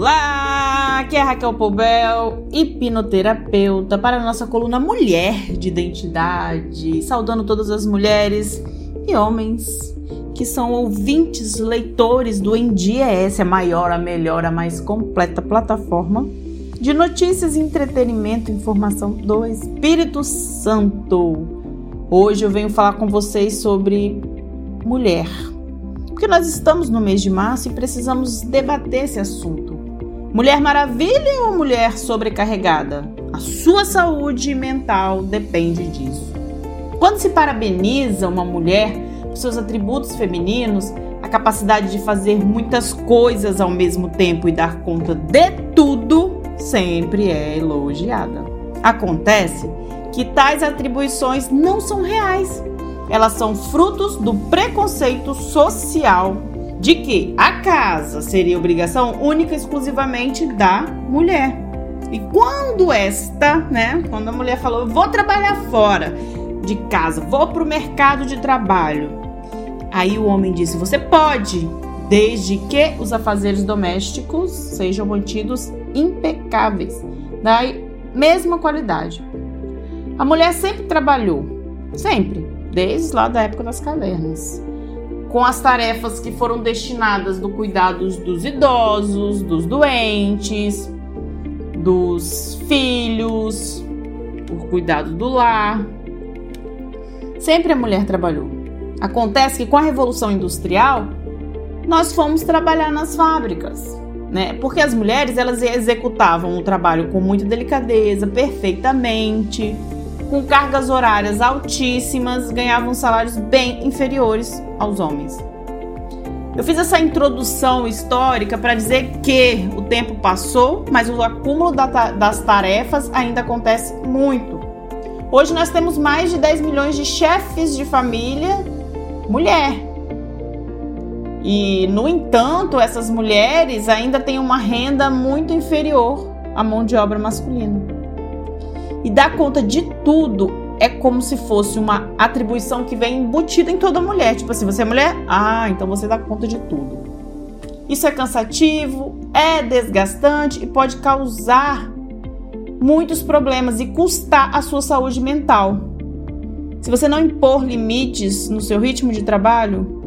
Olá, aqui é Raquel Poubel, hipnoterapeuta para a nossa coluna Mulher de Identidade, saudando todas as mulheres e homens que são ouvintes, leitores do EnDias, a maior, a melhor, a mais completa plataforma de notícias, entretenimento e informação do Espírito Santo. Hoje eu venho falar com vocês sobre mulher porque nós estamos no mês de março e precisamos debater esse assunto. Mulher maravilha ou mulher sobrecarregada? A sua saúde mental depende disso. Quando se parabeniza uma mulher por seus atributos femininos, a capacidade de fazer muitas coisas ao mesmo tempo e dar conta de tudo sempre é elogiada. Acontece que tais atribuições não são reais elas são frutos do preconceito social de que a casa seria obrigação única e exclusivamente da mulher. E quando esta, né, quando a mulher falou, vou trabalhar fora de casa, vou para o mercado de trabalho, aí o homem disse, você pode, desde que os afazeres domésticos sejam mantidos impecáveis, da mesma qualidade. A mulher sempre trabalhou, sempre desde lá da época das cavernas. Com as tarefas que foram destinadas do cuidado dos idosos, dos doentes, dos filhos, o cuidado do lar. Sempre a mulher trabalhou. Acontece que com a Revolução Industrial, nós fomos trabalhar nas fábricas, né? Porque as mulheres elas executavam o trabalho com muita delicadeza, perfeitamente, com cargas horárias altíssimas, ganhavam salários bem inferiores aos homens. Eu fiz essa introdução histórica para dizer que o tempo passou, mas o acúmulo das tarefas ainda acontece muito. Hoje nós temos mais de 10 milhões de chefes de família mulher. E, no entanto, essas mulheres ainda têm uma renda muito inferior à mão de obra masculina e dar conta de tudo é como se fosse uma atribuição que vem embutida em toda mulher. Tipo assim, você é mulher? Ah, então você dá conta de tudo. Isso é cansativo, é desgastante e pode causar muitos problemas e custar a sua saúde mental. Se você não impor limites no seu ritmo de trabalho,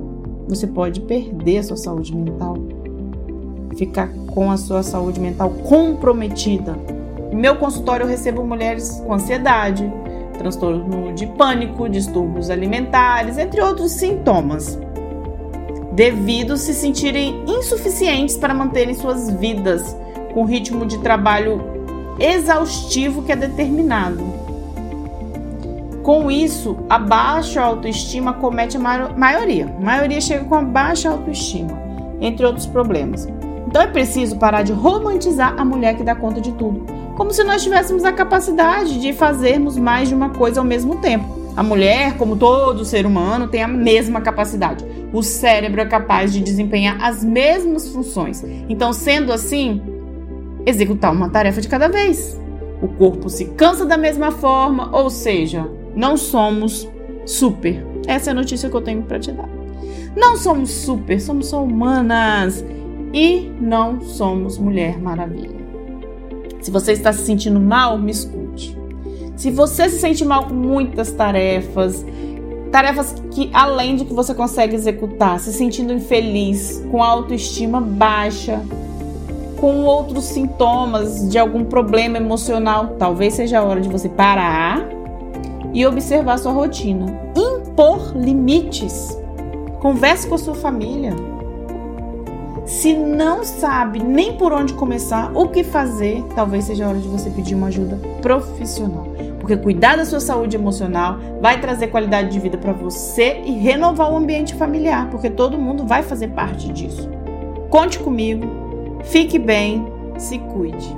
você pode perder a sua saúde mental, ficar com a sua saúde mental comprometida. No meu consultório eu recebo mulheres com ansiedade, transtorno de pânico, distúrbios alimentares, entre outros sintomas, devido se sentirem insuficientes para manterem suas vidas com ritmo de trabalho exaustivo que é determinado. Com isso, a baixa autoestima comete a maioria. A maioria chega com a baixa autoestima, entre outros problemas. Então é preciso parar de romantizar a mulher que dá conta de tudo como se nós tivéssemos a capacidade de fazermos mais de uma coisa ao mesmo tempo. A mulher, como todo ser humano, tem a mesma capacidade. O cérebro é capaz de desempenhar as mesmas funções. Então, sendo assim, executar uma tarefa de cada vez. O corpo se cansa da mesma forma, ou seja, não somos super. Essa é a notícia que eu tenho para te dar. Não somos super, somos só humanas e não somos Mulher Maravilha. Se você está se sentindo mal, me escute. Se você se sente mal com muitas tarefas, tarefas que além de que você consegue executar, se sentindo infeliz, com autoestima baixa, com outros sintomas de algum problema emocional, talvez seja a hora de você parar e observar sua rotina. Impor limites. Converse com a sua família. Se não sabe nem por onde começar, o que fazer, talvez seja a hora de você pedir uma ajuda profissional. Porque cuidar da sua saúde emocional vai trazer qualidade de vida para você e renovar o ambiente familiar, porque todo mundo vai fazer parte disso. Conte comigo, fique bem, se cuide.